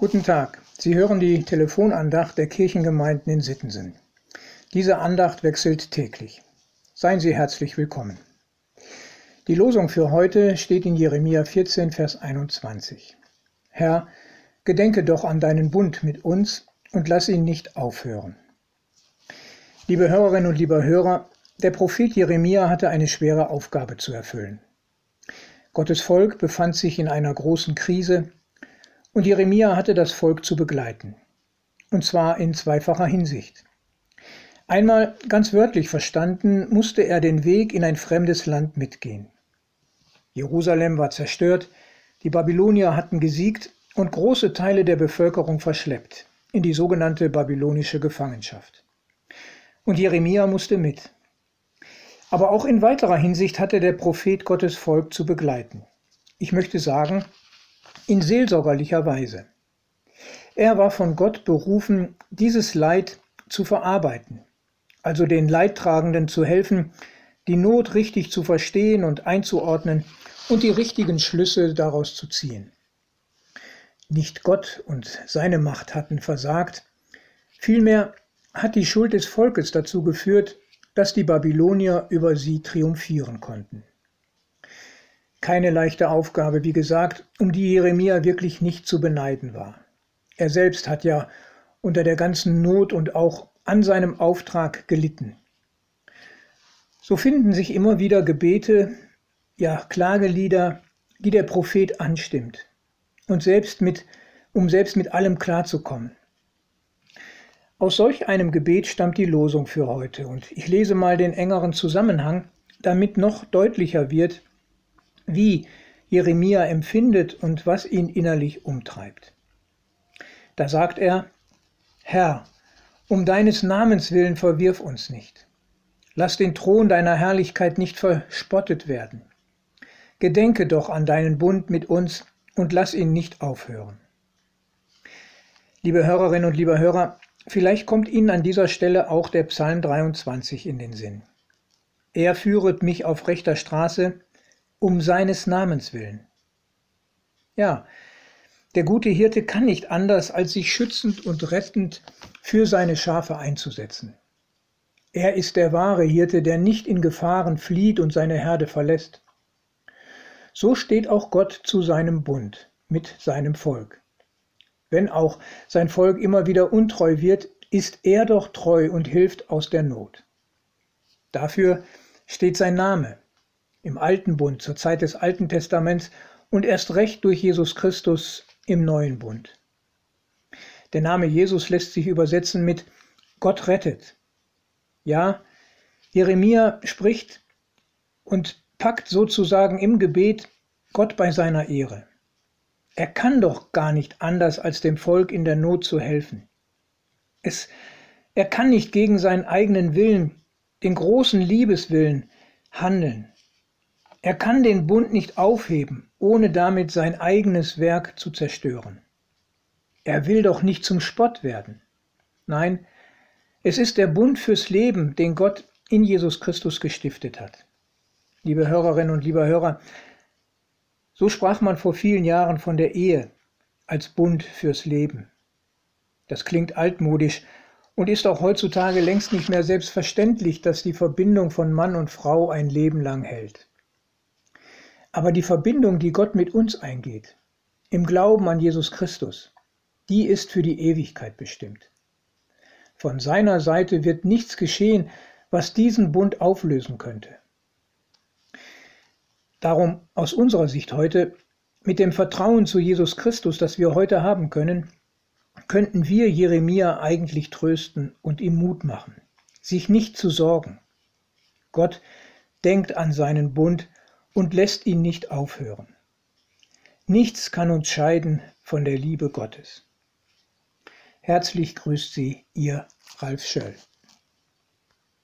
Guten Tag. Sie hören die Telefonandacht der Kirchengemeinden in Sittensen. Diese Andacht wechselt täglich. Seien Sie herzlich willkommen. Die Losung für heute steht in Jeremia 14, Vers 21. Herr, gedenke doch an deinen Bund mit uns und lass ihn nicht aufhören. Liebe Hörerinnen und lieber Hörer, der Prophet Jeremia hatte eine schwere Aufgabe zu erfüllen. Gottes Volk befand sich in einer großen Krise und Jeremia hatte das Volk zu begleiten. Und zwar in zweifacher Hinsicht. Einmal ganz wörtlich verstanden, musste er den Weg in ein fremdes Land mitgehen. Jerusalem war zerstört, die Babylonier hatten gesiegt und große Teile der Bevölkerung verschleppt in die sogenannte babylonische Gefangenschaft. Und Jeremia musste mit. Aber auch in weiterer Hinsicht hatte der Prophet Gottes Volk zu begleiten. Ich möchte sagen, in seelsorgerlicher Weise. Er war von Gott berufen, dieses Leid zu verarbeiten, also den Leidtragenden zu helfen, die Not richtig zu verstehen und einzuordnen und die richtigen Schlüsse daraus zu ziehen. Nicht Gott und seine Macht hatten versagt, vielmehr hat die Schuld des Volkes dazu geführt, dass die Babylonier über sie triumphieren konnten. Keine leichte Aufgabe, wie gesagt, um die Jeremia wirklich nicht zu beneiden war. Er selbst hat ja unter der ganzen Not und auch an seinem Auftrag gelitten. So finden sich immer wieder Gebete, ja Klagelieder, die der Prophet anstimmt, und selbst mit, um selbst mit allem klarzukommen. Aus solch einem Gebet stammt die Losung für heute, und ich lese mal den engeren Zusammenhang, damit noch deutlicher wird, wie Jeremia empfindet und was ihn innerlich umtreibt. Da sagt er, Herr, um deines Namens willen verwirf uns nicht. Lass den Thron deiner Herrlichkeit nicht verspottet werden. Gedenke doch an deinen Bund mit uns und lass ihn nicht aufhören. Liebe Hörerinnen und lieber Hörer, vielleicht kommt Ihnen an dieser Stelle auch der Psalm 23 in den Sinn. Er führet mich auf rechter Straße, um seines Namens willen. Ja, der gute Hirte kann nicht anders, als sich schützend und rettend für seine Schafe einzusetzen. Er ist der wahre Hirte, der nicht in Gefahren flieht und seine Herde verlässt. So steht auch Gott zu seinem Bund mit seinem Volk. Wenn auch sein Volk immer wieder untreu wird, ist er doch treu und hilft aus der Not. Dafür steht sein Name, im Alten Bund, zur Zeit des Alten Testaments und erst recht durch Jesus Christus im Neuen Bund. Der Name Jesus lässt sich übersetzen mit Gott rettet. Ja, Jeremia spricht und packt sozusagen im Gebet Gott bei seiner Ehre. Er kann doch gar nicht anders, als dem Volk in der Not zu helfen. Es, er kann nicht gegen seinen eigenen Willen, den großen Liebeswillen, handeln. Er kann den Bund nicht aufheben, ohne damit sein eigenes Werk zu zerstören. Er will doch nicht zum Spott werden. Nein, es ist der Bund fürs Leben, den Gott in Jesus Christus gestiftet hat. Liebe Hörerinnen und lieber Hörer, so sprach man vor vielen Jahren von der Ehe als Bund fürs Leben. Das klingt altmodisch und ist auch heutzutage längst nicht mehr selbstverständlich, dass die Verbindung von Mann und Frau ein Leben lang hält. Aber die Verbindung, die Gott mit uns eingeht, im Glauben an Jesus Christus, die ist für die Ewigkeit bestimmt. Von seiner Seite wird nichts geschehen, was diesen Bund auflösen könnte. Darum aus unserer Sicht heute, mit dem Vertrauen zu Jesus Christus, das wir heute haben können, könnten wir Jeremia eigentlich trösten und ihm Mut machen, sich nicht zu sorgen. Gott denkt an seinen Bund und lässt ihn nicht aufhören. Nichts kann uns scheiden von der Liebe Gottes. Herzlich grüßt Sie, Ihr Ralf Schöll.